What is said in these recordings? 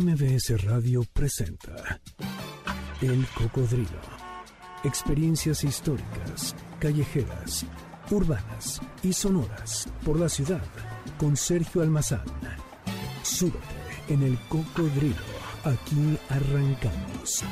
MBS Radio presenta El Cocodrilo. Experiencias históricas, callejeras, urbanas y sonoras por la ciudad con Sergio Almazán. Súbete en El Cocodrilo. Aquí arrancamos.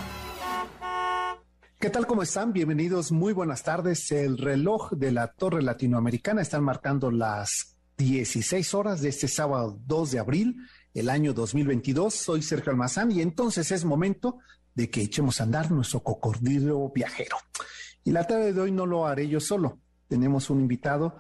¿Qué tal? ¿Cómo están? Bienvenidos. Muy buenas tardes. El reloj de la Torre Latinoamericana están marcando las 16 horas de este sábado 2 de abril el año 2022. Soy Sergio Almazán y entonces es momento de que echemos a andar nuestro cocodrilo viajero. Y la tarde de hoy no lo haré yo solo. Tenemos un invitado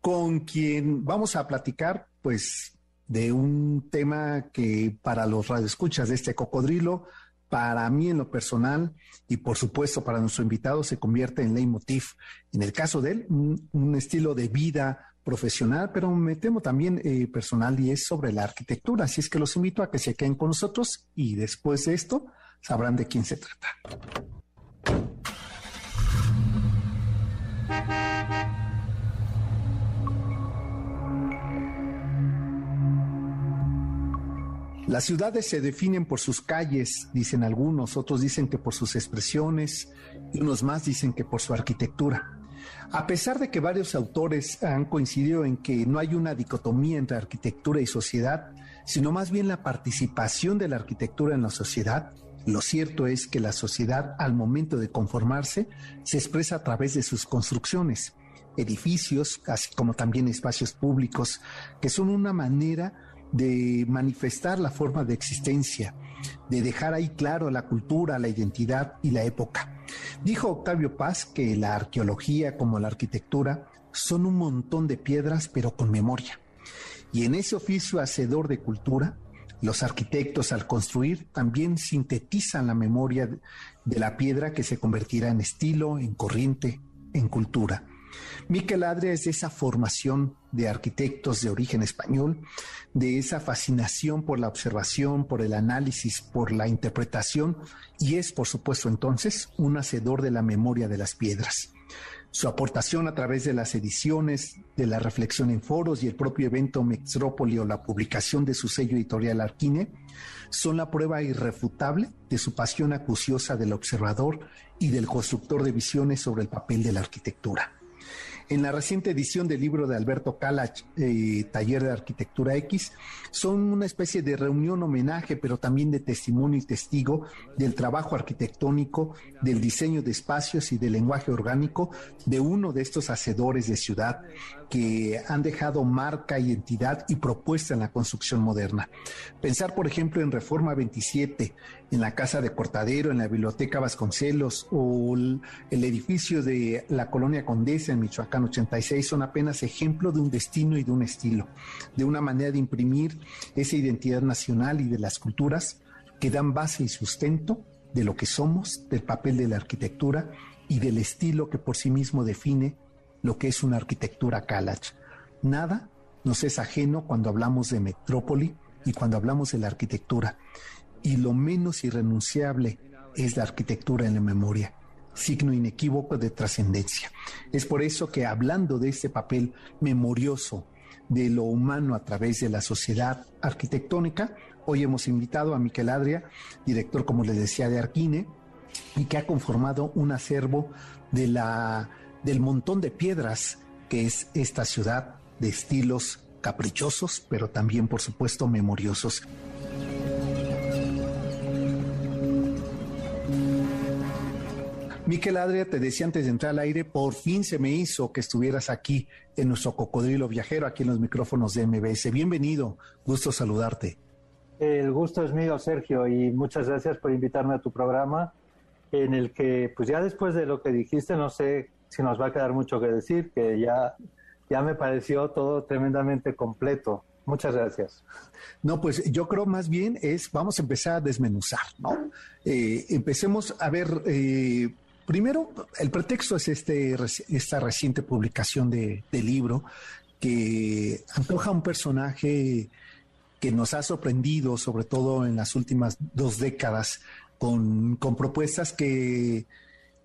con quien vamos a platicar, pues, de un tema que para los radioescuchas de este cocodrilo, para mí en lo personal y por supuesto para nuestro invitado se convierte en leitmotiv. En el caso de él, un, un estilo de vida profesional, pero me temo también eh, personal y es sobre la arquitectura. Así es que los invito a que se queden con nosotros y después de esto sabrán de quién se trata. Las ciudades se definen por sus calles, dicen algunos, otros dicen que por sus expresiones y unos más dicen que por su arquitectura. A pesar de que varios autores han coincidido en que no hay una dicotomía entre arquitectura y sociedad, sino más bien la participación de la arquitectura en la sociedad, lo cierto es que la sociedad al momento de conformarse se expresa a través de sus construcciones, edificios, así como también espacios públicos, que son una manera de manifestar la forma de existencia, de dejar ahí claro la cultura, la identidad y la época. Dijo Octavio Paz que la arqueología como la arquitectura son un montón de piedras pero con memoria. Y en ese oficio hacedor de cultura, los arquitectos al construir también sintetizan la memoria de la piedra que se convertirá en estilo, en corriente, en cultura. Miquel Adria es de esa formación de arquitectos de origen español, de esa fascinación por la observación, por el análisis, por la interpretación, y es, por supuesto, entonces un hacedor de la memoria de las piedras. Su aportación a través de las ediciones, de la reflexión en foros y el propio evento Metrópoli o la publicación de su sello editorial Arquine son la prueba irrefutable de su pasión acuciosa del observador y del constructor de visiones sobre el papel de la arquitectura. En la reciente edición del libro de Alberto Calach, eh, Taller de Arquitectura X, son una especie de reunión homenaje, pero también de testimonio y testigo del trabajo arquitectónico, del diseño de espacios y del lenguaje orgánico de uno de estos hacedores de ciudad que han dejado marca, identidad y propuesta en la construcción moderna. Pensar, por ejemplo, en Reforma 27, en la Casa de Cortadero, en la Biblioteca Vasconcelos o el, edificio de la Colonia Condesa en Michoacán 86 son apenas ejemplo de un destino y de un estilo, de una manera de imprimir esa identidad nacional y de las culturas que dan base y sustento de lo que somos, del papel de la arquitectura y del estilo que por sí mismo define lo que es una arquitectura Kalach. Nada nos es ajeno cuando hablamos de metrópoli y cuando hablamos de la arquitectura. Y lo menos irrenunciable es la arquitectura en la memoria, signo inequívoco de trascendencia. Es por eso que hablando de este papel memorioso de lo humano a través de la sociedad arquitectónica, hoy hemos invitado a Miquel Adria, director, como les decía, de Arquine, y que ha conformado un acervo de la del montón de piedras que es esta ciudad de estilos caprichosos, pero también, por supuesto, memoriosos. Miquel Adria, te decía antes de entrar al aire, por fin se me hizo que estuvieras aquí en nuestro cocodrilo viajero, aquí en los micrófonos de MBS. Bienvenido, gusto saludarte. El gusto es mío, Sergio, y muchas gracias por invitarme a tu programa, en el que, pues ya después de lo que dijiste, no sé si nos va a quedar mucho que decir, que ya, ya me pareció todo tremendamente completo. Muchas gracias. No, pues yo creo más bien es, vamos a empezar a desmenuzar, ¿no? Eh, empecemos a ver, eh, primero, el pretexto es este, esta reciente publicación de, libro que antoja un personaje que nos ha sorprendido, sobre todo en las últimas dos décadas, con, con propuestas que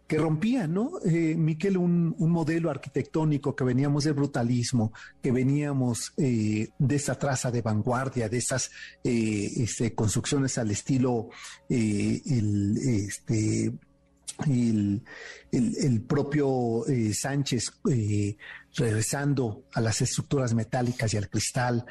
que rompía, ¿no? Eh, Miquel, un, modelo arquitectónico que veníamos del brutalismo, que veníamos eh, de esa traza de vanguardia, de esas eh, este, construcciones al estilo el, este, el, propio Sánchez regresando a las estructuras metálicas y al cristal,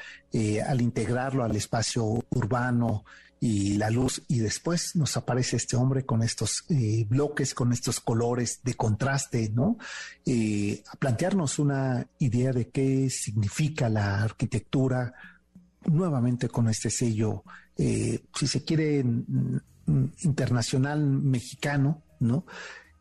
al integrarlo al espacio urbano, y la luz y después nos aparece este hombre con estos eh, bloques, con estos colores de contraste, ¿no? Eh, a plantearnos una idea de qué significa la arquitectura nuevamente con este sello, eh, si se quiere, internacional mexicano, ¿no?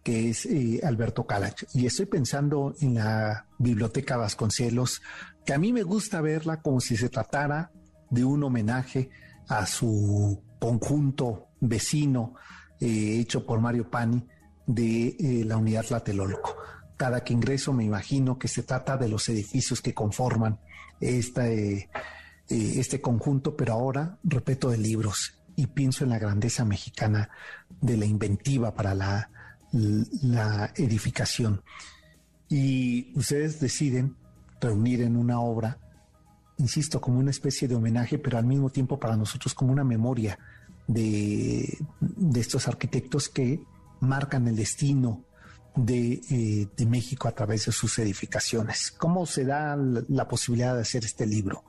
que es Alberto Calach. Y estoy pensando en la Biblioteca Vasconcelos, que a mí me gusta verla como si se tratara de un homenaje a su conjunto vecino eh, hecho por Mario Pani de eh, la unidad Tlatelolco. Cada que ingreso me imagino que se trata de los edificios que conforman este, este conjunto, pero ahora repito de libros y pienso en la grandeza mexicana de la inventiva para la, la edificación. Y ustedes deciden reunir en una obra insisto, como una especie de homenaje, pero al mismo tiempo para nosotros como una memoria de, estos arquitectos que marcan el destino eh, de, México a través de sus edificaciones. ¿Cómo se da la, posibilidad de hacer este libro?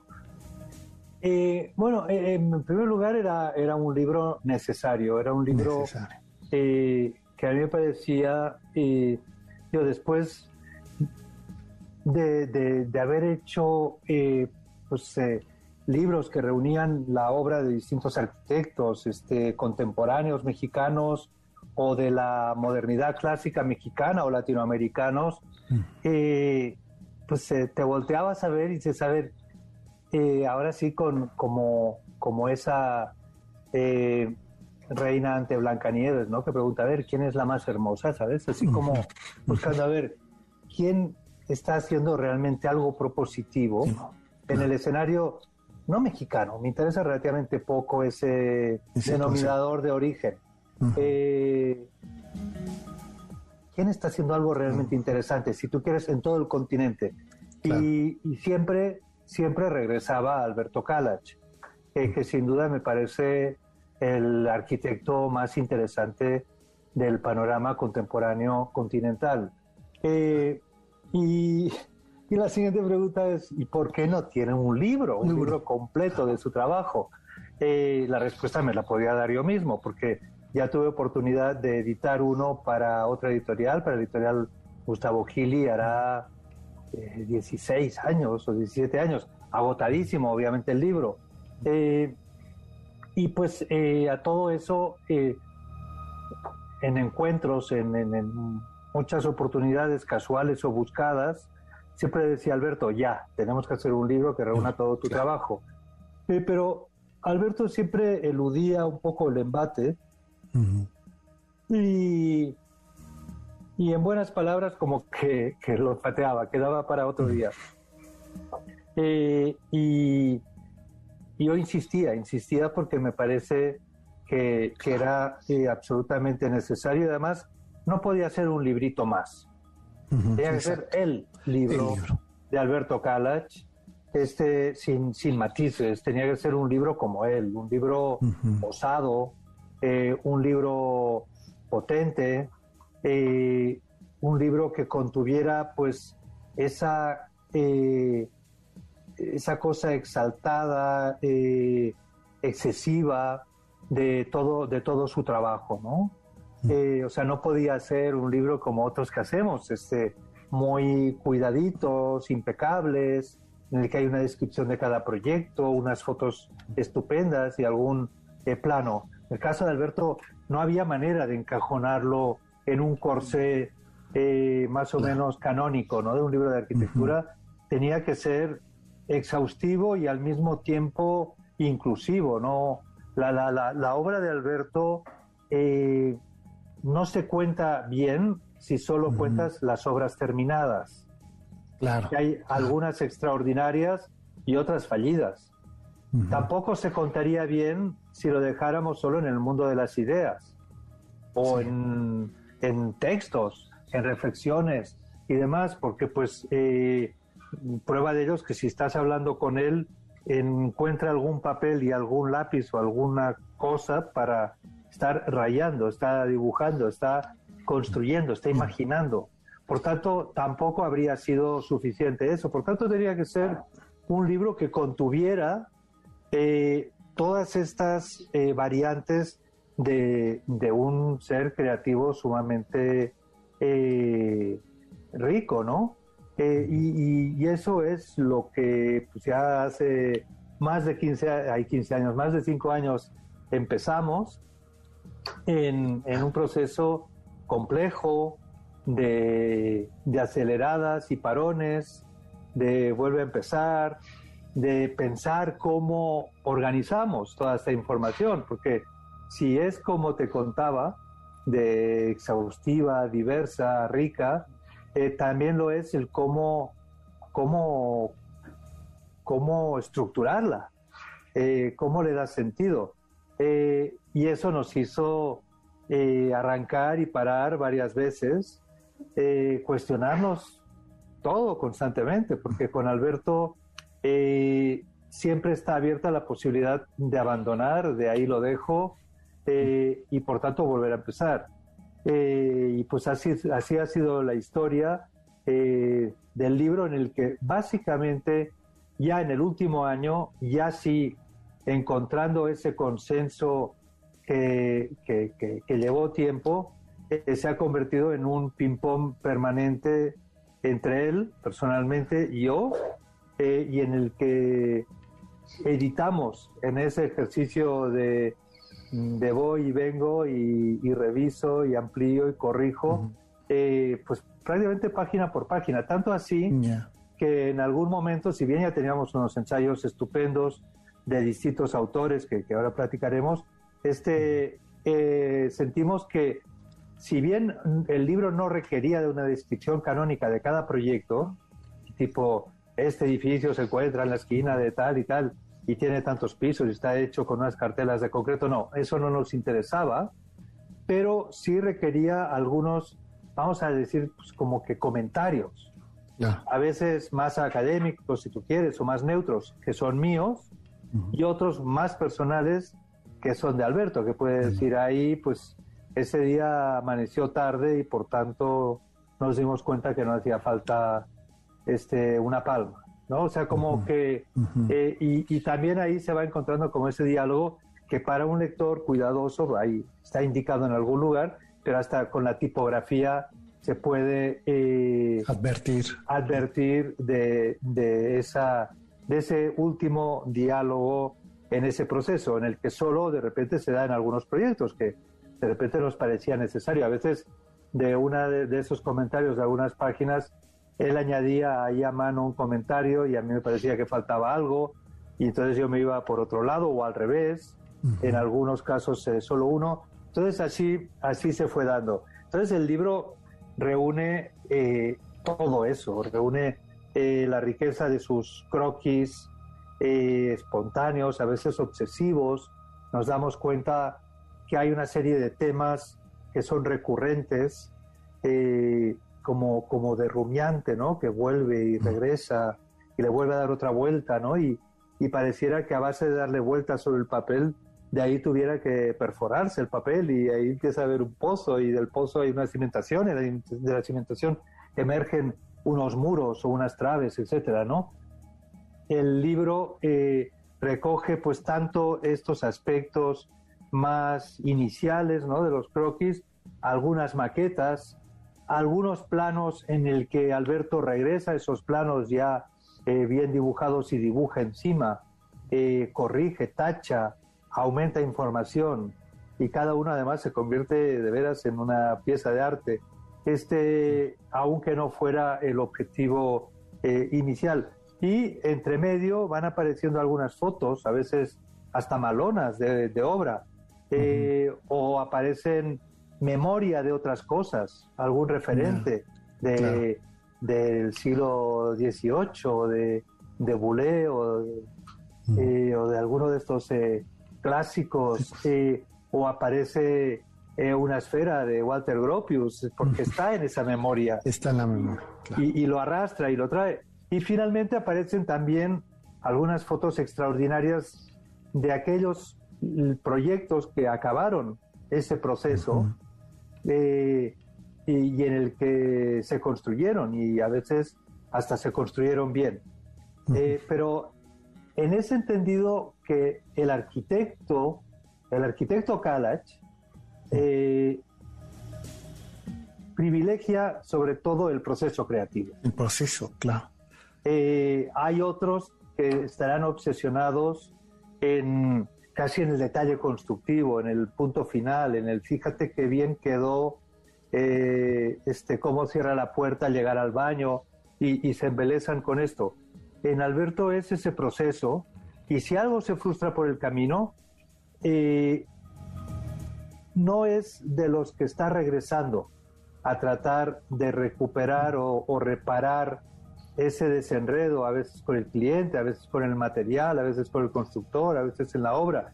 Eh, bueno, eh, en primer lugar era, era un libro necesario, era un libro que a mí me parecía, yo después de, de haber hecho pues, eh, libros que reunían la obra de distintos arquitectos este, contemporáneos mexicanos o de la modernidad clásica mexicana o latinoamericanos, mm. eh, pues eh, te volteabas a ver y dices, a ver, ahora sí con como, como esa reina ante Blancanieves, ¿no? Que pregunta, a ver, ¿quién es la más hermosa? ¿Sabes? Así como buscando a ver, ¿quién está haciendo realmente algo propositivo? En el escenario no mexicano, me interesa relativamente poco ese, denominador de origen. Eh, ¿Quién está haciendo algo realmente interesante? Si tú quieres, en todo el continente. Y, siempre, siempre regresaba a Alberto Calach, que sin duda me parece el arquitecto más interesante del panorama contemporáneo continental. Eh, y y la siguiente pregunta es, ¿y por qué no tiene un libro, un libro completo de su trabajo? Eh, la respuesta me la podía dar yo mismo, porque ya tuve oportunidad de editar uno para otra editorial, para la editorial Gustavo Gili, hará 16 eh, años o 17 años, agotadísimo obviamente el libro. Eh, y pues a todo eso, en encuentros, en muchas oportunidades casuales o buscadas, siempre decía Alberto, ya, tenemos que hacer un libro que reúna todo tu trabajo. Eh, pero Alberto siempre eludía un poco el embate y, y en buenas palabras como que, lo pateaba, quedaba para otro día. Eh, y, yo insistía, insistía porque me parece que, era eh, absolutamente necesario y además no podía ser un librito más. Tenía que ser el libro, de Alberto Calach, este, sin, sin matices. Tenía que ser un libro como él, un libro osado, eh, un libro potente, eh, un libro que contuviera pues esa, eh, esa cosa exaltada, excesiva de todo, de todo su trabajo, ¿no? Eh, o sea, no podía ser un libro como otros que hacemos, este, muy cuidaditos, impecables, en el que hay una descripción de cada proyecto, unas fotos estupendas y algún eh, plano. En el caso de Alberto, no había manera de encajonarlo en un corsé eh, más o menos canónico, ¿no? De un libro de arquitectura. Tenía que ser exhaustivo y al mismo tiempo inclusivo, ¿no? La, la, la, la obra de Alberto no se cuenta bien si solo cuentas las obras terminadas. Claro. hay algunas extraordinarias y otras fallidas. Tampoco se contaría bien si lo dejáramos solo en el mundo de las ideas o en, en textos, en reflexiones y demás, porque pues eh, prueba de ello es que si estás hablando con él, encuentra algún papel y algún lápiz o alguna cosa para estar rayando, está dibujando, está construyendo, está imaginando. Por tanto, tampoco habría sido suficiente eso. Por tanto, tendría que ser un libro que contuviera eh, todas estas eh, variantes de, un ser creativo sumamente eh, rico, ¿no? Y, eso es lo que pues, ya hace más de 15, hay 15 años, más de 5 años empezamos en, en un proceso complejo, de, aceleradas y parones, de vuelve a empezar, de pensar cómo organizamos toda esta información, porque si es como te contaba, de exhaustiva, diversa, rica, eh, también lo es el cómo, cómo, cómo estructurarla, eh, cómo le da sentido. Eh, y eso nos hizo arrancar y parar varias veces eh, cuestionarnos todo constantemente, porque con Alberto eh, siempre está abierta la posibilidad de abandonar, de ahí lo dejo, eh, y por tanto volver a empezar. y pues así, así ha sido la historia del libro en el que básicamente ya en el último año, ya sí encontrando ese consenso que, que llevó tiempo, eh, se ha convertido en un ping-pong permanente entre él, personalmente, y yo, eh, y en el que editamos en ese ejercicio de, de voy y vengo y, reviso y amplío y corrijo, eh, pues prácticamente página por página, tanto así que en algún momento, si bien ya teníamos unos ensayos estupendos de distintos autores que, que ahora platicaremos, este, sentimos que si bien el libro no requería de una descripción canónica de cada proyecto, tipo, este edificio se encuentra en la esquina de tal y tal, y tiene tantos pisos y está hecho con unas cartelas de concreto, no, eso no nos interesaba, pero sí requería algunos, vamos a decir, pues, como que comentarios, a veces más académicos, si tú quieres, o más neutros, que son míos, y otros más personales, que son de Alberto, que puede decir ahí, pues ese día amaneció tarde y por tanto nos dimos cuenta que no hacía falta este, una palma, ¿no? O sea, como que, eh, y, también ahí se va encontrando como ese diálogo que para un lector cuidadoso, ahí está indicado en algún lugar, pero hasta con la tipografía se puede eh, advertir, advertir de, de, esa, de ese último diálogo en ese proceso, en el que solo de repente se da en algunos proyectos, que de repente nos parecía necesario. A veces de una de, esos comentarios de algunas páginas, él añadía ahí a mano un comentario y a mí me parecía que faltaba algo y entonces yo me iba por otro lado o al revés, en algunos casos eh, solo uno. Entonces así, así se fue dando. Entonces el libro reúne eh, todo eso, reúne eh, la riqueza de sus croquis espontáneos, a veces obsesivos. Nos damos cuenta que hay una serie de temas que son recurrentes, eh, como, como de rumiante, ¿no? Que vuelve y regresa y le vuelve a dar otra vuelta, ¿no? Y, y pareciera que a base de darle vueltas sobre el papel, de ahí tuviera que perforarse el papel y ahí empieza a haber un pozo y del pozo hay una cimentación y de la cimentación emergen unos muros o unas traves, etcétera, ¿no? El libro eh, recoge pues tanto estos aspectos más iniciales ¿no? de los croquis, algunas maquetas, algunos planos en el que Alberto regresa, esos planos ya eh, bien dibujados y dibuja encima, eh, corrige, tacha, aumenta información y cada uno además se convierte de veras en una pieza de arte. Este, aunque no fuera el objetivo eh, inicial. Y entre medio van apareciendo algunas fotos, a veces hasta malonas de, de obra, eh, o aparecen memoria de otras cosas, algún referente de, del siglo XVIII, de, de Boulé o, eh, o, de alguno de estos eh, clásicos, o aparece eh, una esfera de Walter Gropius, porque está en esa memoria. Está en la memoria. Y, y, lo arrastra y lo trae. Y finalmente aparecen también algunas fotos extraordinarias de aquellos proyectos que acabaron ese proceso eh, y, en el que se construyeron y a veces hasta se construyeron bien. Eh, pero en ese entendido que el arquitecto, el arquitecto Kalach, eh, privilegia sobre todo el proceso creativo. El proceso, claro. hay otros que estarán obsesionados en casi en el detalle constructivo, en el punto final, en el fíjate qué bien quedó, eh, este, cómo cierra la puerta al llegar al baño y, se embelezan con esto. En Alberto es ese proceso y si algo se frustra por el camino, eh, no es de los que está regresando a tratar de recuperar o, o reparar ese desenredo, a veces con el cliente, a veces con el material, a veces con el constructor, a veces en la obra,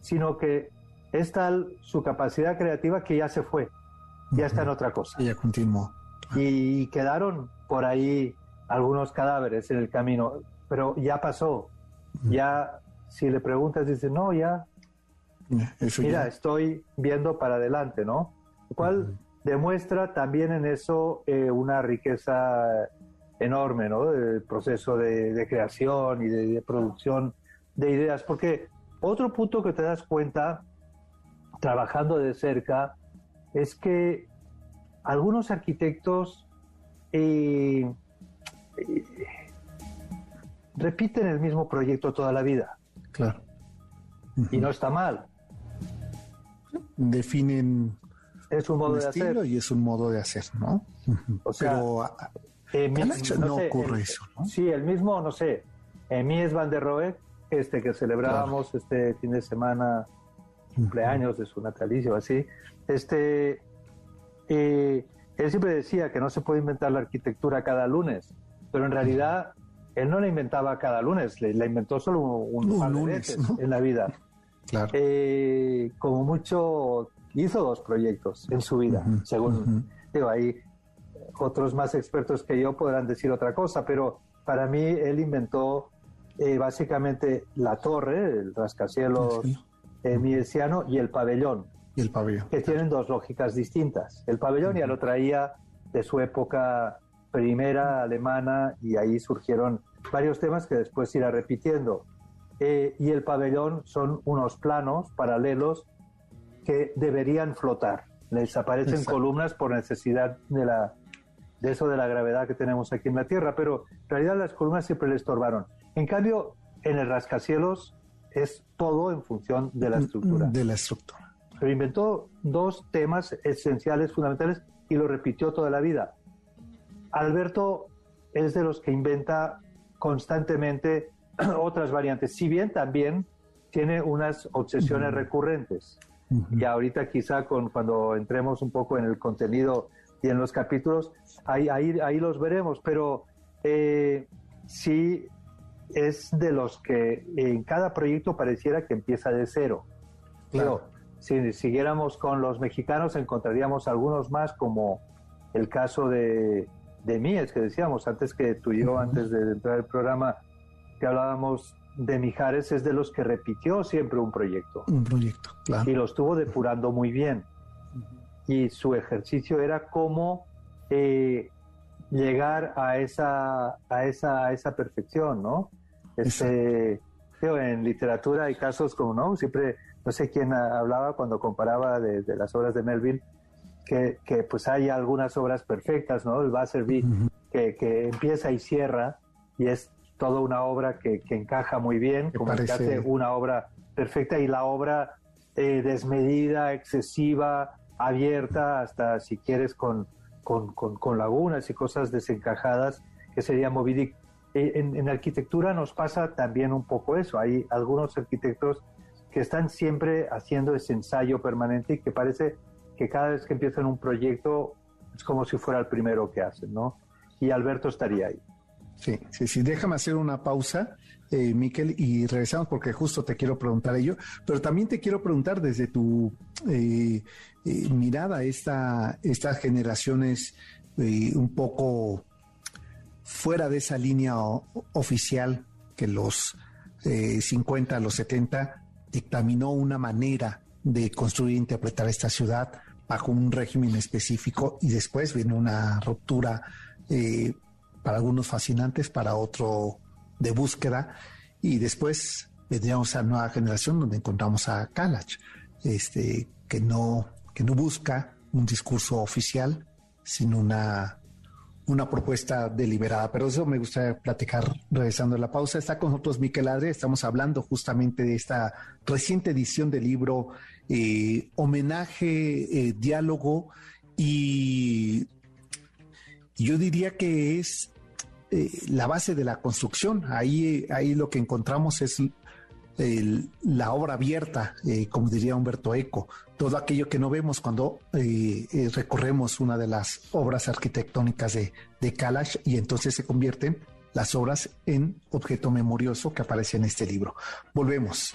sino que es tal su capacidad creativa que ya se fue, ya está en otra cosa. ya continuó. Y quedaron por ahí algunos cadáveres en el camino, pero ya pasó. Ya, si le preguntas, dice, no, ya. Mira, estoy viendo para adelante, ¿no? Lo cual demuestra también en eso eh, una riqueza enorme, ¿no? El proceso de, creación y de, producción de ideas. Porque otro punto que te das cuenta, trabajando de cerca, es que algunos arquitectos eh, eh, repiten el mismo proyecto toda la vida. Claro. Y no está mal. Definen es un modo de estilo y es un modo de hacer, ¿no? O sea, Pero eh, no, ocurre eso, ¿no? Sí, el mismo, no sé, Mies van der Rohe, este que celebrábamos este fin de semana, cumpleaños de su natalicio, así, este, eh, él siempre decía que no se puede inventar la arquitectura cada lunes, pero en realidad él no la inventaba cada lunes, la inventó solo un, par de veces en la vida. Claro. Eh, como mucho hizo dos proyectos en su vida, según digo ahí otros más expertos que yo podrán decir otra cosa, pero para mí él inventó eh, básicamente la torre, el rascacielos eh, miesiano y el pabellón. Y el pabellón. Que tienen dos lógicas distintas. El pabellón ya lo traía de su época primera alemana y ahí surgieron varios temas que después irá repitiendo. Eh, y el pabellón son unos planos paralelos que deberían flotar. Les aparecen columnas por necesidad de la de eso de la gravedad que tenemos aquí en la Tierra, pero en realidad las columnas siempre le estorbaron. En cambio, en el rascacielos es todo en función de la estructura. De la estructura. Pero inventó dos temas esenciales, fundamentales, y lo repitió toda la vida. Alberto es de los que inventa constantemente otras variantes, si bien también tiene unas obsesiones recurrentes. Y ahorita quizá con, cuando entremos un poco en el contenido y en los capítulos, ahí, ahí, ahí los veremos, pero eh, sí es de los que en cada proyecto pareciera que empieza de cero. Claro. si siguiéramos con los mexicanos encontraríamos algunos más como el caso de, de Mies, que decíamos antes que tú y yo, antes de entrar al programa, que hablábamos de Mijares, es de los que repitió siempre un proyecto. Un proyecto, claro. Y lo estuvo depurando muy bien y su ejercicio era cómo eh, llegar a esa, a esa, a esa perfección, ¿no? Este, en literatura hay casos como, ¿no? Siempre, no sé quién hablaba cuando comparaba de, las obras de Melville, que, que, pues hay algunas obras perfectas, ¿no? El Basserby, que, que empieza y cierra, y es toda una obra que, que encaja muy bien, como que hace una obra perfecta, y la obra eh, desmedida, excesiva, abierta hasta si quieres con, con, lagunas y cosas desencajadas, que sería Movidic. Eh, en, en, arquitectura nos pasa también un poco eso. Hay algunos arquitectos que están siempre haciendo ese ensayo permanente y que parece que cada vez que empiezan un proyecto es como si fuera el primero que hacen, ¿no? Y Alberto estaría ahí. Sí, sí, sí. Déjame hacer una pausa eh, Miquel, y regresamos porque justo te quiero preguntar ello, pero también te quiero preguntar desde tu eh, eh, mirada esta, estas generaciones un poco fuera de esa línea oficial que los 50, los 70 dictaminó una manera de construir e interpretar esta ciudad bajo un régimen específico y después viene una ruptura para algunos fascinantes, para otro de búsqueda y después vendríamos a nueva generación donde encontramos a Kalach, este, que no, que no busca un discurso oficial, sino una, una propuesta deliberada. Pero eso me gustaría platicar regresando a la pausa. Está con nosotros Miquel Adre, estamos hablando justamente de esta reciente edición del libro eh, Homenaje, eh, Diálogo y yo diría que es eh, la base de la construcción. Ahí, ahí lo que encontramos es la obra abierta, eh, como diría Humberto Eco, todo aquello que no vemos cuando eh, recorremos una de las obras arquitectónicas de, de Kalash y entonces se convierten las obras en objeto memorioso que aparece en este libro. Volvemos.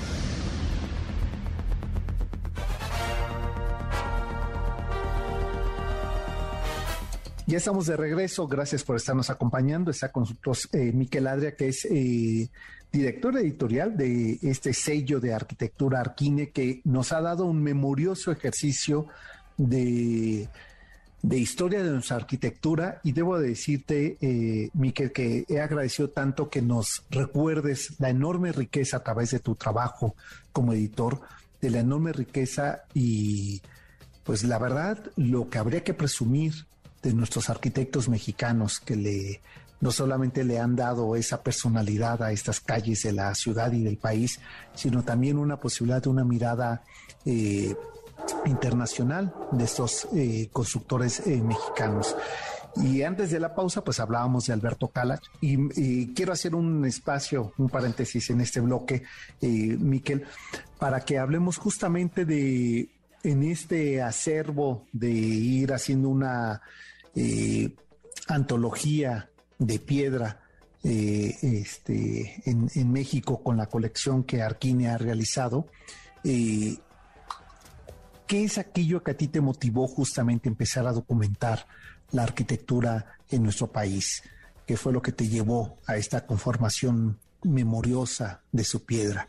Ya estamos de regreso, gracias por estarnos acompañando. Está con nosotros eh, Miquel Adria, que es eh, director editorial de este sello de arquitectura Arquine, que nos ha dado un memorioso ejercicio de, historia de nuestra arquitectura. Y debo decirte, eh, Miquel, que he agradecido tanto que nos recuerdes la enorme riqueza a través de tu trabajo como editor, de la enorme riqueza y pues la verdad, lo que habría que presumir de nuestros arquitectos mexicanos que le no solamente le han dado esa personalidad a estas calles de la ciudad y del país, sino también una posibilidad de una mirada eh, internacional de estos eh, constructores eh, mexicanos. Y antes de la pausa, pues hablábamos de Alberto Calach y, quiero hacer un espacio, un paréntesis en este bloque, Miquel, para que hablemos justamente de, en este acervo de ir haciendo una eh, antología de piedra eh, este, en, México con la colección que Arquine ha realizado. Eh, ¿Qué es aquello que a ti te motivó justamente empezar a documentar la arquitectura en nuestro país? ¿Qué fue lo que te llevó a esta conformación memoriosa de su piedra?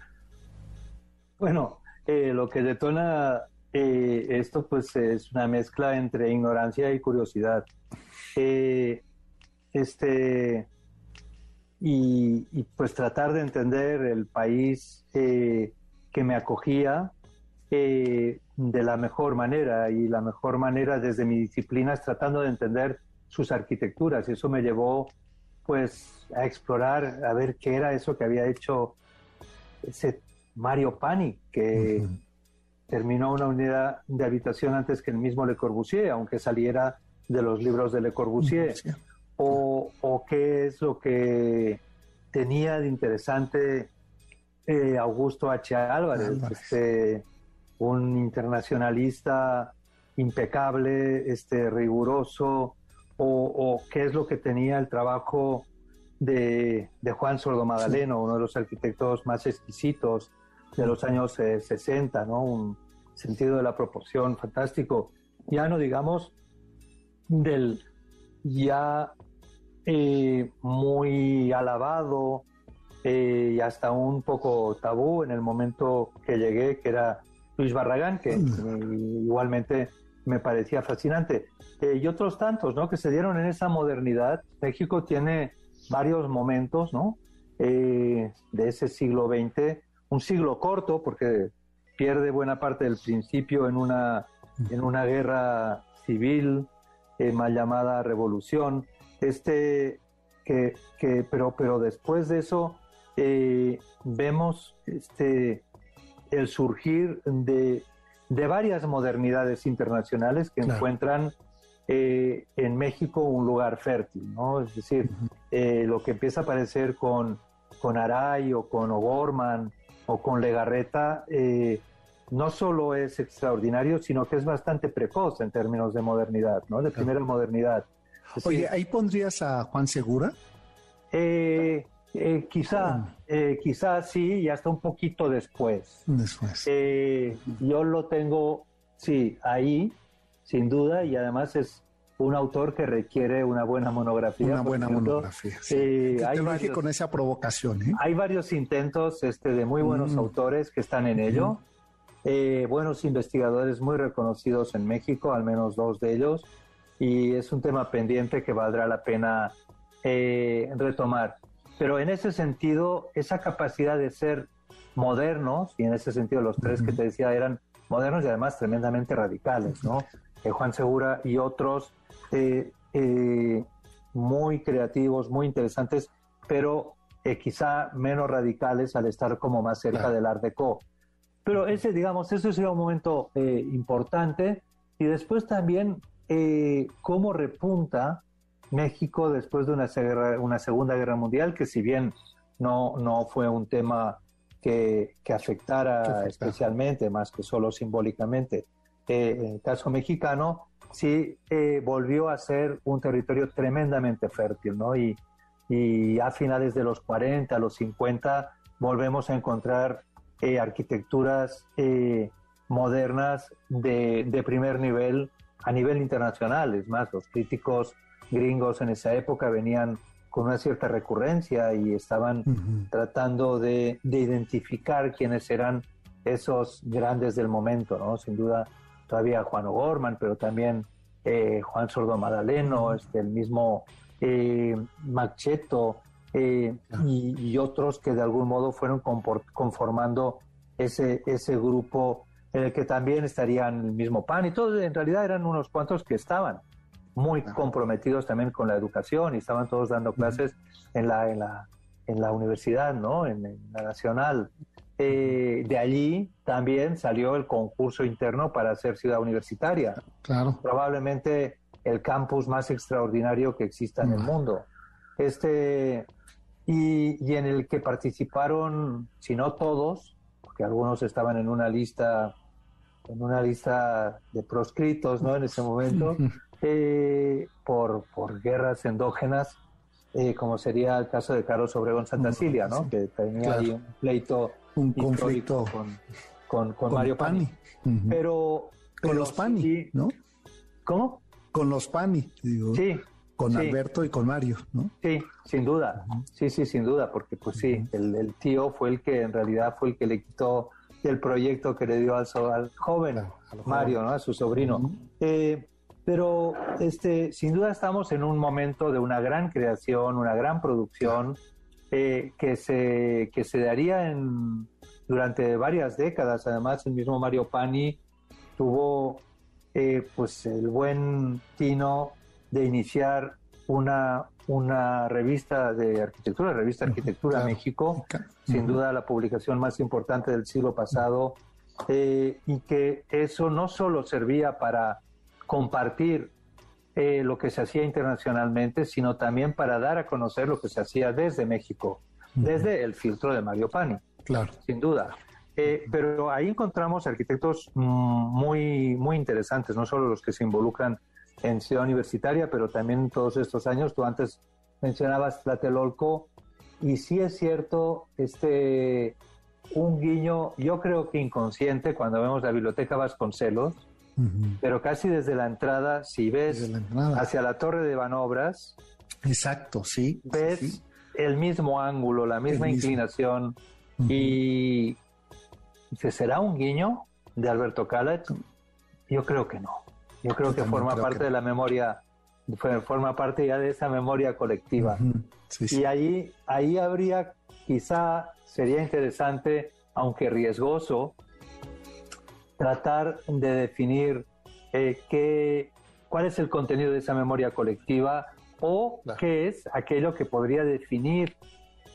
Bueno, lo que detona eh, esto pues es una mezcla entre ignorancia y curiosidad. Eh, este, y, pues tratar de entender el país eh, que me acogía de la mejor manera y la mejor manera desde mi disciplina es tratando de entender sus arquitecturas y eso me llevó pues a explorar a ver qué era eso que había hecho ese Mario Pani que terminó una unidad de habitación antes que el mismo Le Corbusier, aunque saliera de los libros de Le Corbusier. O, qué es lo que tenía de interesante eh, Augusto H. Álvarez, Este, un internacionalista impecable, este, riguroso, o, qué es lo que tenía el trabajo de, Juan Sordo Madaleno, uno de los arquitectos más exquisitos de los años 60, eh, ¿no? Un sentido de la proporción fantástico. Ya no digamos del ya eh, muy alabado eh, y hasta un poco tabú en el momento que llegué, que era Luis Barragán, que mm. igualmente me parecía fascinante. y otros tantos, ¿no? Que se dieron en esa modernidad. México tiene varios momentos, ¿no? de ese siglo XX un siglo corto, porque pierde buena parte del principio en una, en una guerra civil eh, mal llamada revolución. Este, que, que, pero, pero después de eso eh, vemos este, el surgir de, de, varias modernidades internacionales que encuentran eh, en México un lugar fértil, ¿no? Es decir, eh, lo que empieza a aparecer con, con Aray o con O'Gorman o con Legarreta, eh, no solo es extraordinario, sino que es bastante precoz en términos de modernidad, ¿no? De primera modernidad. Oye, ¿ahí pondrías a Juan Segura? Eh, eh, quizá, eh, quizá sí, y hasta un poquito después. Después. Yo lo tengo, sí, ahí, sin duda, y además es un autor que requiere una buena monografía. Una buena monografía. Sí. hay varios, con esa provocación. ¿eh? Hay varios intentos este, de muy buenos mm. autores que están en ello. Eh, buenos investigadores muy reconocidos en México, al menos dos de ellos, y es un tema pendiente que valdrá la pena eh, retomar. Pero en ese sentido, esa capacidad de ser modernos, y en ese sentido los tres que te decía eran modernos y además tremendamente radicales, ¿no? Eh, Juan Segura y otros muy creativos, muy interesantes, pero quizá menos radicales al estar como más cerca del Art Deco. Pero ese, digamos, ese sería un momento eh, importante. Y después también eh, cómo repunta México después de una, una, Segunda Guerra Mundial, que si bien no, no fue un tema que, que afectara especialmente, más que solo simbólicamente, eh, en el caso mexicano, sí volvió a ser un territorio tremendamente fértil, ¿no? Y, y a finales de los 40, los 50, volvemos a encontrar eh, arquitecturas eh, modernas de, primer nivel a nivel internacional. Es más, los críticos gringos en esa época venían con una cierta recurrencia y estaban tratando de, identificar quiénes eran esos grandes del momento, ¿no? Sin duda, todavía Juan O'Gorman, pero también eh, Juan Sordo Madaleno, este, el mismo eh, Macheto, eh, y, otros que de algún modo fueron conformando ese, ese grupo en el que también estarían el mismo PAN y todos en realidad eran unos cuantos que estaban muy comprometidos también con la educación y estaban todos dando clases en la, en la, en la universidad, ¿no? En, la nacional. Eh, de allí también salió el concurso interno para ser ciudad universitaria. Claro. Probablemente el campus más extraordinario que exista en el mundo. Este, y, en el que participaron, si no todos, porque algunos estaban en una lista, en una lista de proscritos, ¿no? En ese momento, eh, por, por guerras endógenas, eh, como sería el caso de Carlos Obregón Santacilia, ¿no? Que tenía ahí un pleito, un conflicto con, con, Mario Pani. Pero, con los Pani, ¿no? ¿Cómo? Con los Pani, digo. Sí, con Alberto y con Mario, ¿no? Sí, sin duda, sí, sí, sin duda, porque pues sí, el, tío fue el que en realidad fue el que le quitó el proyecto que le dio al, joven Mario, ¿no? A su sobrino. Eh, pero este, sin duda estamos en un momento de una gran creación, una gran producción eh, que, se, que se daría en, durante varias décadas. Además, el mismo Mario Pani tuvo eh, pues el buen tino de iniciar una, una revista de arquitectura, revista Arquitectura México, sin duda la publicación más importante del siglo pasado, eh, y que eso no solo servía para compartir eh, lo que se hacía internacionalmente, sino también para dar a conocer lo que se hacía desde México, desde el filtro de Mario Pani. Claro. Sin duda. Eh, pero ahí encontramos arquitectos mm, muy, muy interesantes, no solo los que se involucran en Ciudad Universitaria, pero también todos estos años. Tú antes mencionabas Tlatelolco y sí es cierto, este, un guiño, yo creo que inconsciente cuando vemos la biblioteca Vasconcelos, pero casi desde la entrada, si ves hacia la torre de Banobras, exacto, sí, ves el mismo ángulo, la misma inclinación y ¿será un guiño de Alberto Calat? Yo creo que no. Yo creo que forma parte de la memoria, forma parte ya de esa memoria colectiva. Y ahí, ahí habría, quizá sería interesante, aunque riesgoso, tratar de definir eh, qué, cuál es el contenido de esa memoria colectiva o qué es aquello que podría definir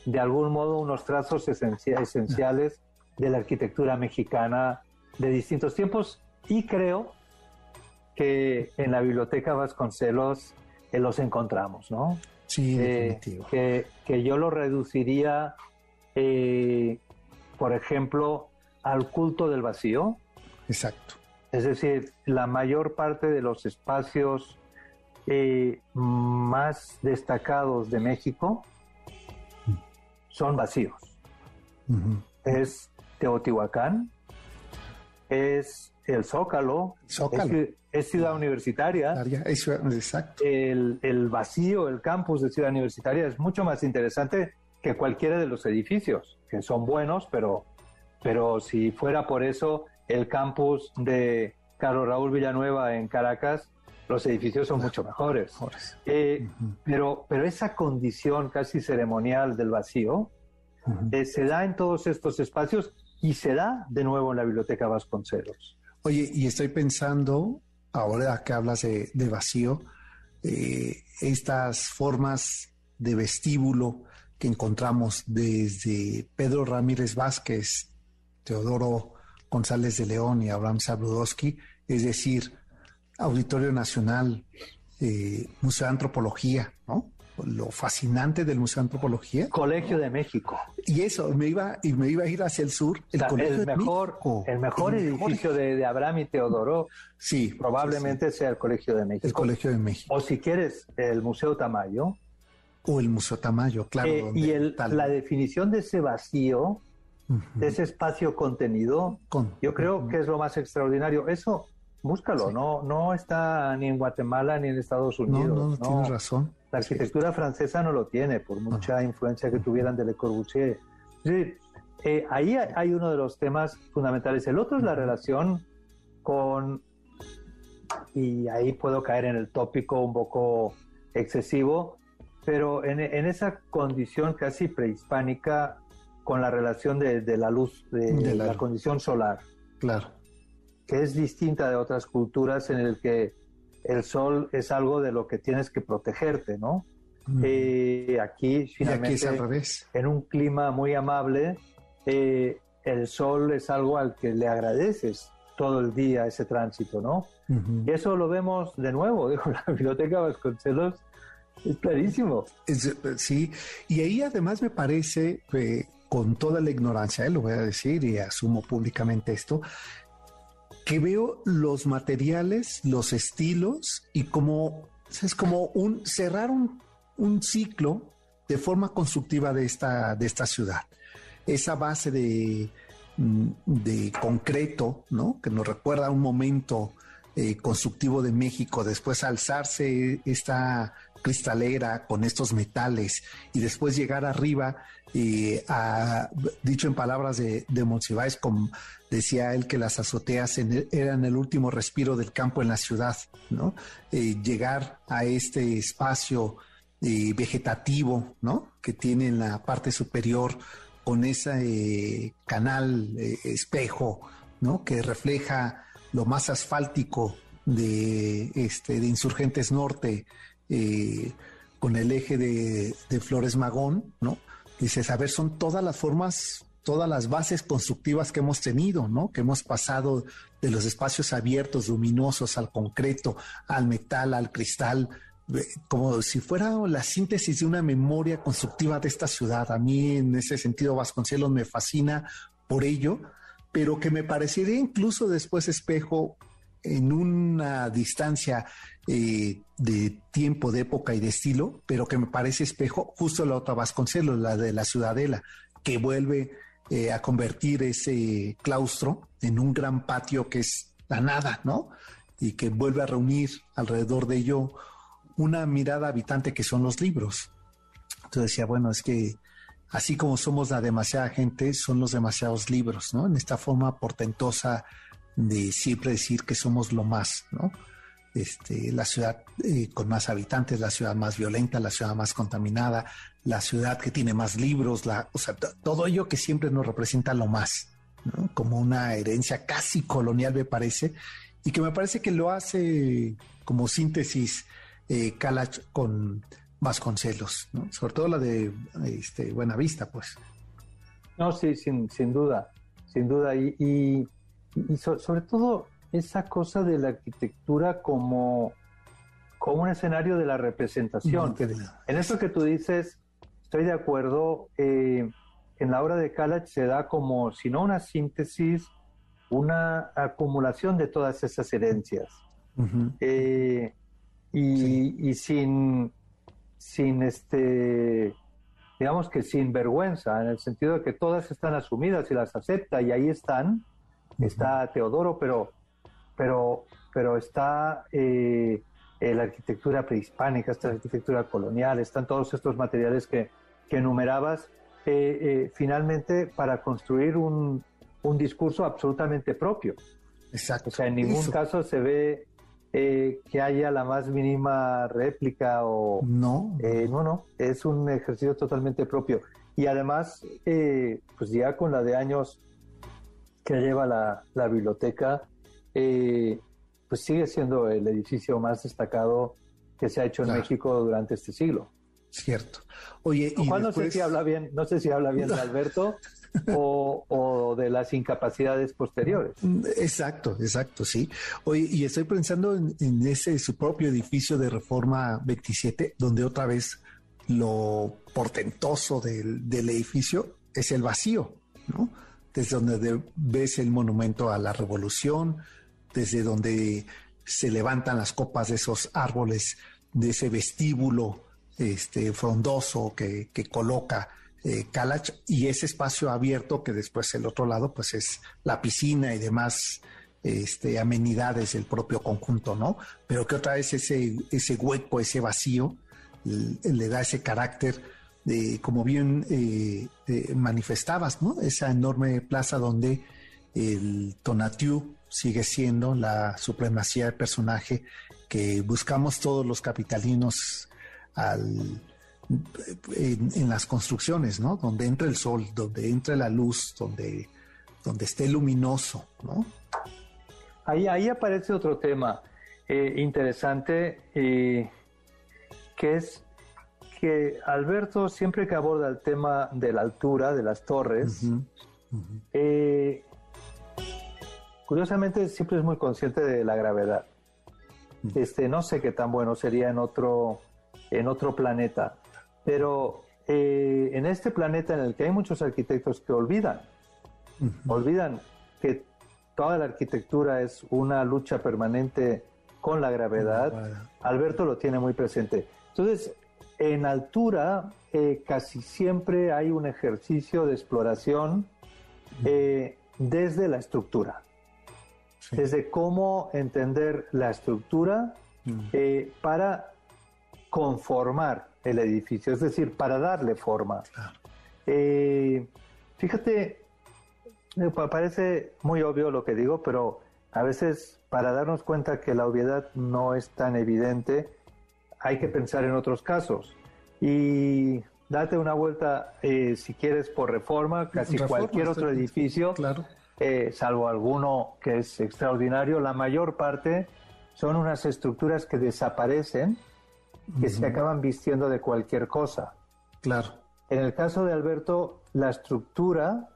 de algún modo unos trazos esenciales de la arquitectura mexicana de distintos tiempos y creo que en la biblioteca Vasconcelos eh, los encontramos, ¿no? Sí, eh, que, que, yo lo reduciría, eh, por ejemplo, al culto del vacío. Exacto. Es decir, la mayor parte de los espacios más destacados de México son vacíos. Es Teotihuacán, es el Zócalo, Es, ciudad universitaria. El, el, vacío, el campus de ciudad universitaria es mucho más interesante que cualquiera de los edificios, que son buenos, pero, pero si fuera por eso, el campus de Carlos Raúl Villanueva en Caracas, los edificios son mucho mejores. Eh, pero, pero esa condición casi ceremonial del vacío eh, se da en todos estos espacios y se da de nuevo en la Biblioteca Vasconcelos. Oye, y estoy pensando, ahora que hablas de, vacío, eh, estas formas de vestíbulo que encontramos desde Pedro Ramírez Vázquez, Teodoro González de León y Abraham Sabrudowski, es decir, Auditorio Nacional, eh, Museo de Antropología, ¿no? lo fascinante del Museo de Antropología. Colegio de México. Y eso, me iba, y me iba a ir hacia el sur. El, Colegio mejor, México. El mejor edificio De, Abraham y Teodoro. Sí. Probablemente sea el Colegio de México. El Colegio de México. O si quieres, el Museo Tamayo. O el Museo Tamayo, claro. Eh, y el, la definición de ese vacío, de ese espacio contenido, yo creo que es lo más extraordinario. Eso búscalo, no, no está ni en Guatemala ni en Estados Unidos. No, no, tienes razón. La arquitectura francesa no lo tiene, por mucha influencia que tuvieran de Le Corbusier. Eh, ahí hay uno de los temas fundamentales. El otro es la relación con, y ahí puedo caer en el tópico un poco excesivo, pero en, esa condición casi prehispánica con la relación de, la luz, de, la, condición solar. Claro. Que es distinta de otras culturas en el que el sol es algo de lo que tienes que protegerte, ¿no? Eh, aquí, finalmente, en un clima muy amable, eh, el sol es algo al que le agradeces todo el día ese tránsito, ¿no? Y eso lo vemos de nuevo, digo, la biblioteca Vasconcelos es clarísimo. sí, y ahí además me parece, con toda la ignorancia, lo voy a decir y asumo públicamente esto, que veo los materiales, los estilos y como es como un cerrar un, ciclo de forma constructiva de esta, de esta ciudad. Esa base de, mm, de concreto, ¿no? Que nos recuerda a un momento eh, constructivo de México, después alzarse esta cristalera con estos metales y después llegar arriba, eh, a, dicho en palabras de, de con, decía él que las azoteas eran el último respiro del campo en la ciudad, ¿no? Eh, llegar a este espacio vegetativo, ¿no? Que tiene en la parte superior con ese canal espejo, ¿no? Que refleja lo más asfáltico de, este, de Insurgentes Norte, eh, con el eje de, Flores Magón, ¿no? Dices, a ver, son todas las formas, todas las bases constructivas que hemos tenido, ¿no? Que hemos pasado de los espacios abiertos, luminosos, al concreto, al metal, al cristal, como si fuera la síntesis de una memoria constructiva de esta ciudad. A mí, en ese sentido, Vasconcelos me fascina por ello, pero que me parecería incluso después espejo en una distancia eh, de tiempo, de época y de estilo, pero que me parece espejo justo la otra Vasconcelos, la de la Ciudadela, que vuelve eh, a convertir ese claustro en un gran patio que es la nada, ¿no? Y que vuelve a reunir alrededor de ello una mirada habitante que son los libros. Entonces decía, bueno, es que así como somos la demasiada gente, son los demasiados libros, ¿no? En esta forma portentosa de siempre decir que somos lo más, ¿no? Este, la ciudad eh, con más habitantes, la ciudad más violenta, la ciudad más contaminada, la ciudad que tiene más libros, la, todo ello que siempre nos representa lo más, ¿no? como una herencia casi colonial me parece, y que me parece que lo hace como síntesis eh, Calach con Vasconcelos, sobre todo la de este, Buenavista, pues. No, sí, sin, sin duda. sin duda. Y, y, sobre todo esa cosa de la arquitectura como, como un escenario de la representación. En eso que tú dices, estoy de acuerdo. Eh, en la obra de Kalach se da como, si no una síntesis, una acumulación de todas esas herencias. Eh, y, y, sin, sin este digamos que sin vergüenza, en el sentido de que todas están asumidas y las acepta y ahí están. Está Teodoro, pero, pero, pero está eh, la arquitectura prehispánica, está la arquitectura colonial, están todos estos materiales que, que enumerabas, eh, eh, finalmente para construir un, un, discurso absolutamente propio. Exacto. O sea, en ningún caso se ve eh, que haya la más mínima réplica o... No. Eh, no, no, es un ejercicio totalmente propio. Y además, eh, pues ya con la de años que lleva la, la biblioteca, pues sigue siendo el edificio más destacado que se ha hecho en México durante este siglo. Cierto. Oye, y no sé si habla bien, no sé si habla bien de Alberto, o, de las incapacidades posteriores. Exacto, exacto, sí. Oye, y estoy pensando en, ese su propio edificio de Reforma 27, donde otra vez lo portentoso del, edificio es el vacío, ¿no? Desde donde ves el monumento a la revolución, desde donde se levantan las copas de esos árboles, de ese vestíbulo este, frondoso que, que coloca eh, y ese espacio abierto que después el otro lado pues es la piscina y demás este, amenidades del propio conjunto, ¿no? Pero que otra vez ese, ese hueco, ese vacío le, da ese carácter de, como bien eh, manifestabas, ¿no? Esa enorme plaza donde el Tonatiuh sigue siendo la supremacía del personaje que buscamos todos los capitalinos al en, las construcciones, ¿no? Donde entra el sol, donde entra la luz, donde, donde esté luminoso, ¿no? Ahí, ahí aparece otro tema eh, interesante, eh, que es que Alberto siempre que aborda el tema de la altura de las torres, eh, curiosamente siempre es muy consciente de la gravedad. Este, no sé qué tan bueno sería en otro, en otro planeta. Pero eh, en este planeta en el que hay muchos arquitectos que olvidan, olvidan que toda la arquitectura es una lucha permanente con la gravedad, Alberto lo tiene muy presente. Entonces, en altura eh, casi siempre hay un ejercicio de exploración eh, desde la estructura, desde cómo entender la estructura para conformar el edificio, es decir, para darle forma. Eh, fíjate, me parece muy obvio lo que digo, pero a veces para darnos cuenta que la obviedad no es tan evidente, hay que pensar en otros casos. Y date una vuelta, eh, si quieres, por reforma, casi cualquier otro edificio, claro. Eh, salvo alguno que es extraordinario, la mayor parte son unas estructuras que desaparecen que se acaban vistiendo de cualquier cosa. Claro. En el caso de Alberto, la estructura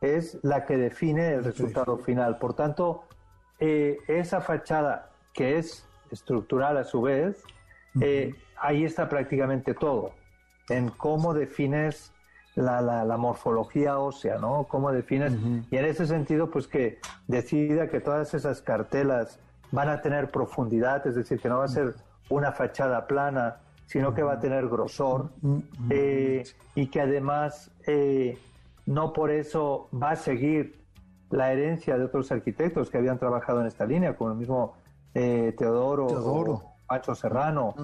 es la que define el resultado final. Por tanto, eh, esa fachada que es estructural a su vez, eh, ahí está prácticamente todo, en cómo defines la, la, morfología ósea, ¿no? Cómo defines, y en ese sentido, pues que decida que todas esas cartelas van a tener profundidad, es decir, que no va a ser una fachada plana, sino que va a tener grosor eh, y que además eh, no por eso va a seguir la herencia de otros arquitectos que habían trabajado en esta línea, como el mismo eh, Teodoro, Teodoro. Pacho Serrano,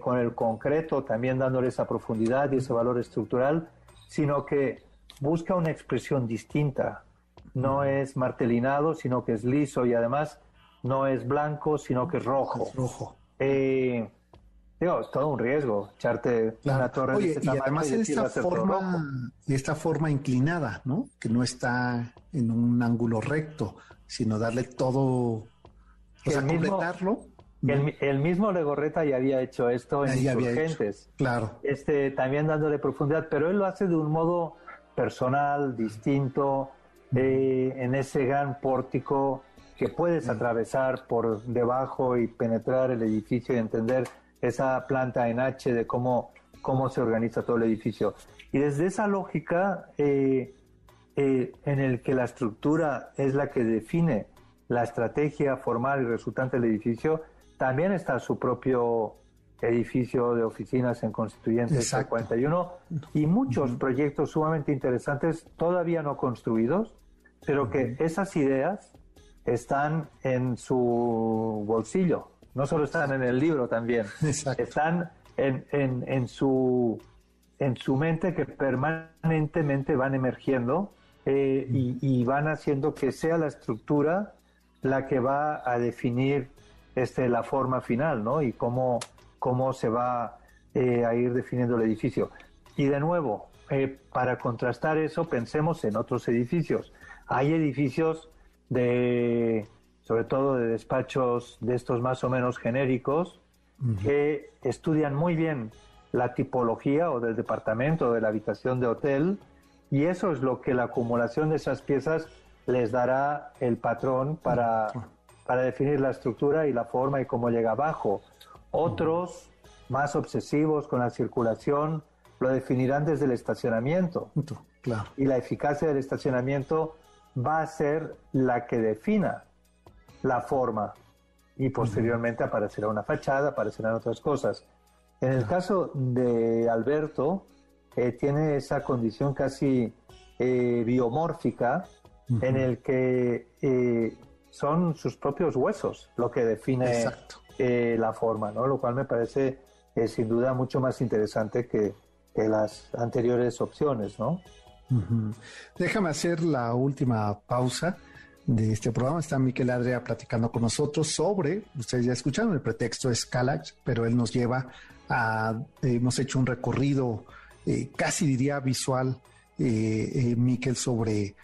con el concreto también dándole esa profundidad y ese valor estructural, sino que busca una expresión distinta. No es martelinado, sino que es liso y además no es blanco, sino que es rojo. Es rojo. Eh, digo, es todo un riesgo echarte una torre de este y además en esta forma, de esta forma inclinada, ¿no? Que no está en un ángulo recto, sino darle todo, o sea, completarlo. El, mismo Legorreta ya había hecho esto en Insurgentes. claro. Este, también dándole profundidad, pero él lo hace de un modo personal, distinto, eh, en ese gran pórtico que puedes atravesar por debajo y penetrar el edificio y entender esa planta en H de cómo, cómo se organiza todo el edificio. Y desde esa lógica eh, eh, en el que la estructura es la que define la estrategia formal y resultante del edificio, también está su propio edificio de oficinas en Constituyentes 41 y muchos proyectos sumamente interesantes todavía no construidos, pero que esas ideas están en su bolsillo, no solo están en el libro también, están en, en, en, su, en su mente que permanentemente van emergiendo eh, y, van haciendo que sea la estructura la que va a definir este, la forma final, ¿no? Y cómo, cómo se va eh, a ir definiendo el edificio. Y de nuevo, eh, para contrastar eso, pensemos en otros edificios. Hay edificios de, sobre todo de despachos de estos más o menos genéricos, que estudian muy bien la tipología o del departamento o de la habitación de hotel, y eso es lo que la acumulación de esas piezas les dará el patrón para, para definir la estructura y la forma y cómo llega abajo. Otros, más obsesivos con la circulación, lo definirán desde el estacionamiento. Claro. Y la eficacia del estacionamiento va a ser la que defina la forma. Y posteriormente aparecerá una fachada, aparecerán otras cosas. En el caso de Alberto, eh, tiene esa condición casi eh, biomórfica en el que eh, son sus propios huesos lo que define la forma, ¿no? Lo cual me parece sin duda mucho más interesante que, las anteriores opciones, ¿no? Déjame hacer la última pausa de este programa. Está Miquel Adria platicando con nosotros sobre, ustedes ya escucharon, el pretexto es pero él nos lleva a, hemos hecho un recorrido eh, casi diría visual, eh, eh, Miquel, sobre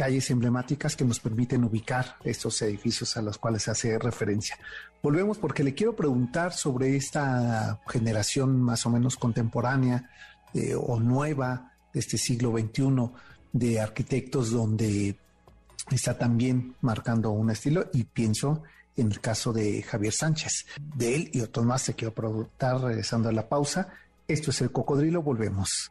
calles emblemáticas que nos permiten ubicar estos edificios a los cuales hace referencia. Volvemos porque le quiero preguntar sobre esta generación más o menos contemporánea o nueva de este siglo XXI de arquitectos donde está también marcando un estilo y pienso en el caso de Javier Sánchez. De él y otros más te quiero preguntar regresando a la pausa esto es el cocodrilo, volvemos.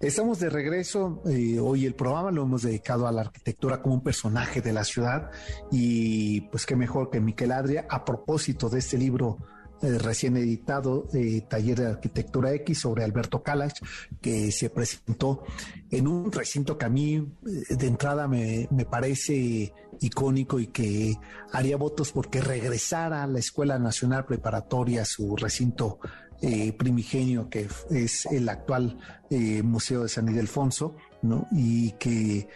Estamos de regreso. Eh, hoy el programa lo hemos dedicado a la arquitectura como un personaje de la ciudad y pues qué mejor que Miquel Adria a propósito de este libro eh, recién editado eh, Taller de Arquitectura X sobre Alberto Calach, que se presentó en un recinto que a mí eh, de entrada me, me, parece icónico y que haría votos porque regresara a la Escuela Nacional Preparatoria, su recinto primigenio, que es el actual Museo de San Ildefonso, ¿no? y que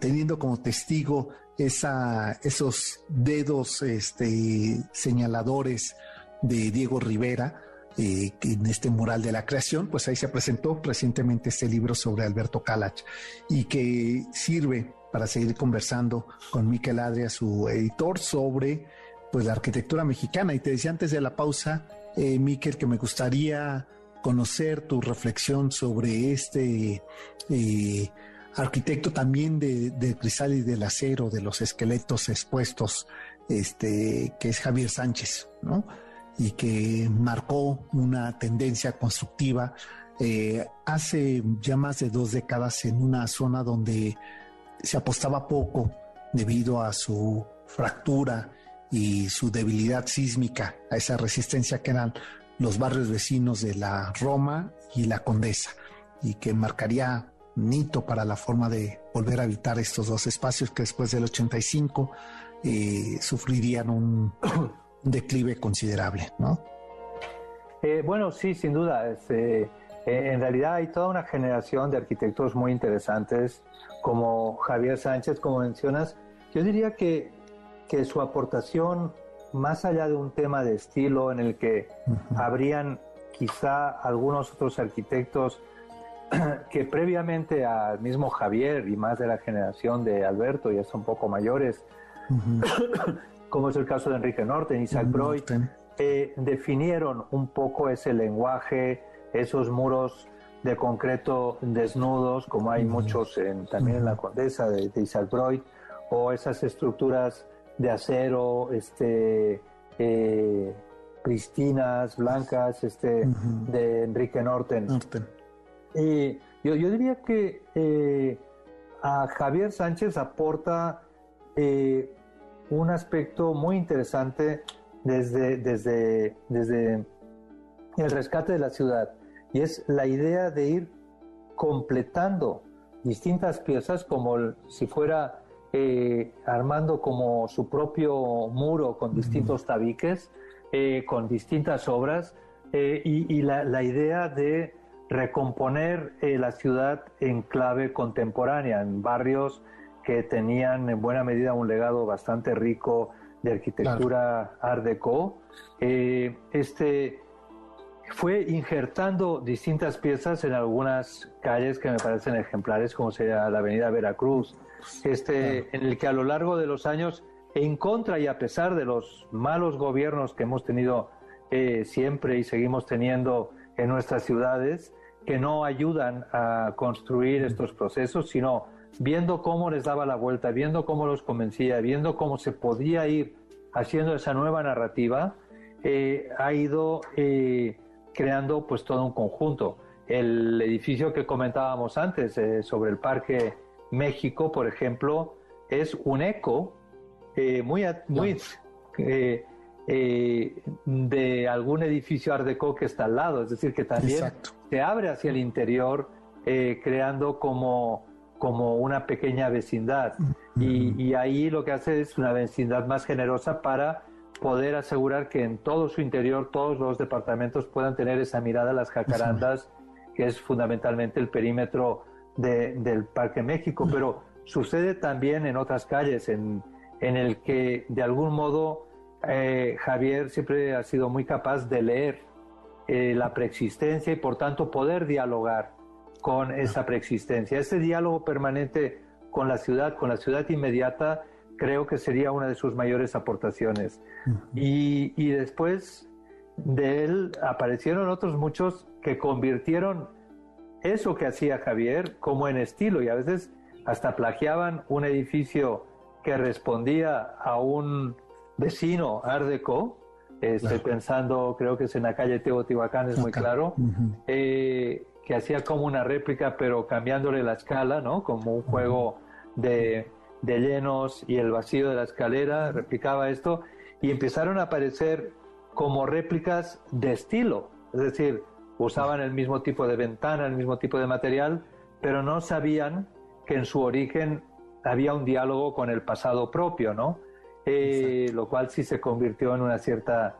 teniendo como testigo esa, esos dedos este, señaladores de Diego Rivera, eh, en este mural de la creación, pues ahí se presentó recientemente este libro sobre Alberto Calach y que sirve para seguir conversando con Miquel Adria, su editor, sobre pues la arquitectura mexicana. Y te decía antes de la pausa, eh, Miquel, que me gustaría conocer tu reflexión sobre este eh, arquitecto también de, de, cristal y del acero, de los esqueletos expuestos, este, que es Javier Sánchez, ¿no? y que marcó una tendencia constructiva eh, hace ya más de dos décadas en una zona donde se apostaba poco debido a su fractura y su debilidad sísmica, a esa resistencia que eran los barrios vecinos de la Roma y la Condesa, y que marcaría un hito para la forma de volver a habitar estos dos espacios que después del 85 eh, sufrirían un, declive considerable, ¿no? Eh, bueno, sí, sin duda. Este, en realidad hay toda una generación de arquitectos muy interesantes, como Javier Sánchez, como mencionas. Yo diría que, que su aportación, más allá de un tema de estilo en el que habrían quizá algunos otros arquitectos que previamente al mismo Javier y más de la generación de Alberto, ya son un poco mayores, como es el caso de Enrique Norten, Isaac Broy, eh, definieron un poco ese lenguaje, esos muros de concreto desnudos, como hay muchos en, también en la Condesa de, Isaac Broy, o esas estructuras de acero, este, eh, pristinas, blancas, este, de Enrique Norten. Y yo, yo, diría que eh, a Javier Sánchez aporta eh, un aspecto muy interesante desde, desde, desde el rescate de la ciudad y es la idea de ir completando distintas piezas como si fuera eh, armando como su propio muro con distintos tabiques, con distintas obras y, la, la, idea de recomponer eh, la ciudad en clave contemporánea, en barrios que tenían en buena medida un legado bastante rico de arquitectura art deco. Eh, este fue injertando distintas piezas en algunas calles que me parecen ejemplares, como sería la Avenida Veracruz, este, en el que a lo largo de los años, en contra y a pesar de los malos gobiernos que hemos tenido eh, siempre y seguimos teniendo en nuestras ciudades, que no ayudan a construir estos procesos, sino viendo cómo les daba la vuelta, viendo cómo los convencía, viendo cómo se podía ir haciendo esa nueva narrativa, eh, ha ido eh, creando pues todo un conjunto. El edificio que comentábamos antes eh, sobre el Parque México, por ejemplo, es un eco muy, muy de algún edificio Art Deco que está al lado, es decir, que también se abre hacia el interior, eh, creando como, como una pequeña vecindad. y, ahí lo que hace es una vecindad más generosa para poder asegurar que en todo su interior todos los departamentos puedan tener esa mirada a las jacarandas, que es fundamentalmente el perímetro del Parque México. Pero sucede también en otras calles, en, en el que de algún modo eh, Javier siempre ha sido muy capaz de leer eh, la preexistencia y por tanto poder dialogar con esa preexistencia. Ese diálogo permanente con la ciudad, con la ciudad inmediata, creo que sería una de sus mayores aportaciones. y, y, después de él aparecieron otros muchos que convirtieron eso que hacía Javier como en estilo y a veces hasta plagiaban un edificio que respondía a un vecino Art Deco Estoy pensando, creo que es en la calle Teotihuacán, es muy claro, eh, que hacía como una réplica, pero cambiándole la escala, ¿no? Como un juego de, de llenos y el vacío de la escalera, replicaba esto, y empezaron a aparecer como réplicas de estilo, es decir, usaban el mismo tipo de ventana, el mismo tipo de material, pero no sabían que en su origen había un diálogo con el pasado propio, ¿no? Eh, lo cual sí se convirtió en una cierta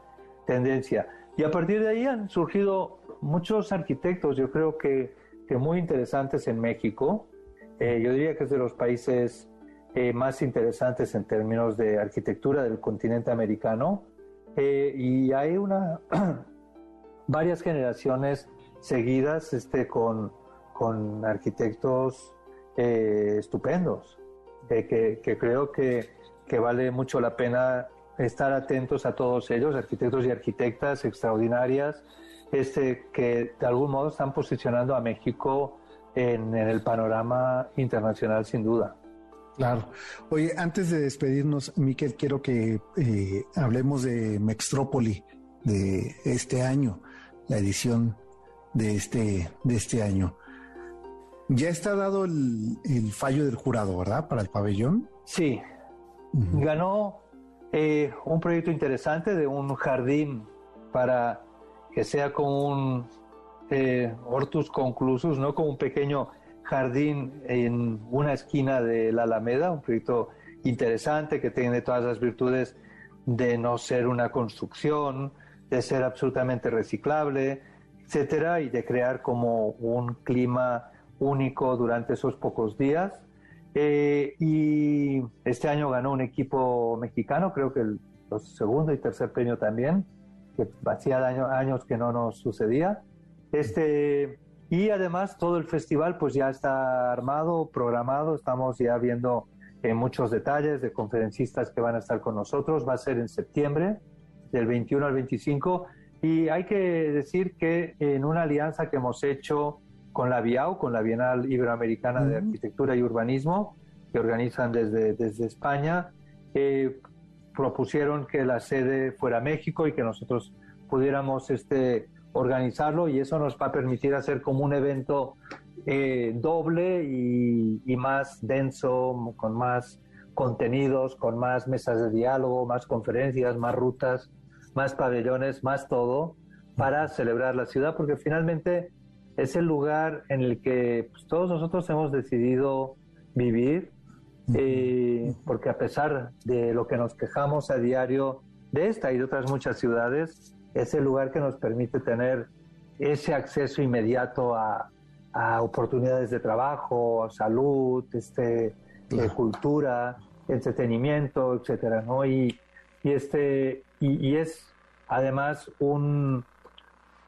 tendencia. Y a partir de ahí han surgido muchos arquitectos, yo creo que, que muy interesantes en México. Eh, yo diría que es de los países eh, más interesantes en términos de arquitectura del continente americano. y hay una varias generaciones seguidas este, con, con arquitectos estupendos, que, que creo que que vale mucho la pena estar atentos a todos ellos, arquitectos y arquitectas extraordinarias, este, que de algún modo están posicionando a México en, el panorama internacional sin duda. Claro. Oye, antes de despedirnos, Miquel, quiero que eh, hablemos de Mextrópoli de este año, la edición de este, de este año. Ya está dado el, el fallo del jurado, ¿verdad? Para el pabellón. Sí, Ganó eh, un proyecto interesante de un jardín para que sea como un eh, hortus conclusus, ¿no? Como un pequeño jardín en una esquina de la Alameda, un proyecto interesante que tiene todas las virtudes de no ser una construcción, de ser absolutamente reciclable, etcétera, y de crear como un clima único durante esos pocos días. Eh, y este año ganó un equipo mexicano, creo que el, segundo y tercer premio también, que hacía años que no nos sucedía. Este, y además todo el festival pues ya está armado, programado, estamos ya viendo eh, muchos detalles de conferencistas que van a estar con nosotros, va a ser en septiembre, del 21 al 25, y hay que decir que en una alianza que hemos hecho con la BIAU, con la Bienal Iberoamericana de Arquitectura y Urbanismo, que organizan desde, desde España, eh, propusieron que la sede fuera México y que nosotros pudiéramos este, organizarlo y eso nos va a permitir hacer como un evento eh, doble y, y, más denso, con más contenidos, con más mesas de diálogo, más conferencias, más rutas, más pabellones, más todo, para celebrar la ciudad, porque finalmente es el lugar en el que pues, todos nosotros hemos decidido vivir, eh, porque a pesar de lo que nos quejamos a diario de esta y de otras muchas ciudades, es el lugar que nos permite tener ese acceso inmediato a, oportunidades de trabajo, salud, este, de cultura, entretenimiento, etcétera, ¿no? Y, y este, y es además un,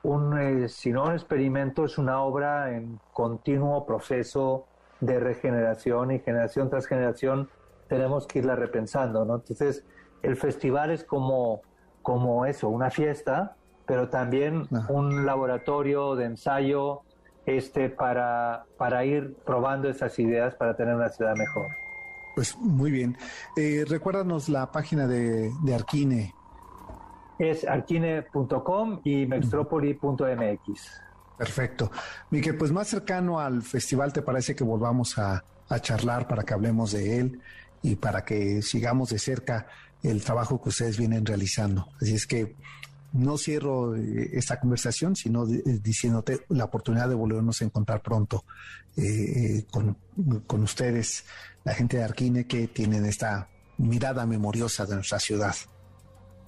un, eh, si no un experimento, es una obra en continuo proceso de regeneración y generación tras generación tenemos que irla repensando, ¿no? Entonces, el festival es como, como eso, una fiesta, pero también un laboratorio de ensayo este, para, para ir probando esas ideas para tener una ciudad mejor. Pues muy bien. Eh, recuérdanos la página de, de Arquine, es arquine.com y mextropoli.mx. Perfecto. Miguel, pues más cercano al festival, ¿te parece que volvamos a, charlar para que hablemos de él y para que sigamos de cerca el trabajo que ustedes vienen realizando? Así es que no cierro eh, esta conversación, sino eh, diciéndote la oportunidad de volvernos a encontrar pronto eh, con, con, ustedes, la gente de Arquine que tienen esta mirada memoriosa de nuestra ciudad.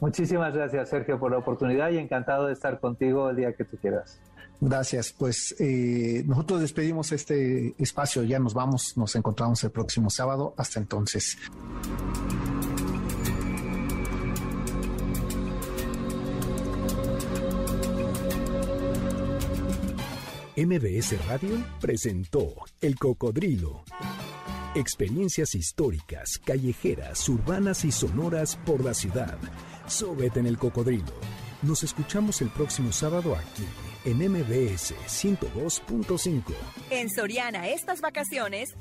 Muchísimas gracias, Sergio, por la oportunidad y encantado de estar contigo el día que tú quieras. Gracias. Pues eh, nosotros despedimos este espacio, ya nos vamos, nos encontramos el próximo sábado. Hasta entonces. MBS Radio presentó El Cocodrilo. Experiencias históricas, callejeras, urbanas y sonoras por la ciudad. Súbete en el cocodrilo. Nos escuchamos el próximo sábado aquí en MBS 102.5. En Soriana estas vacaciones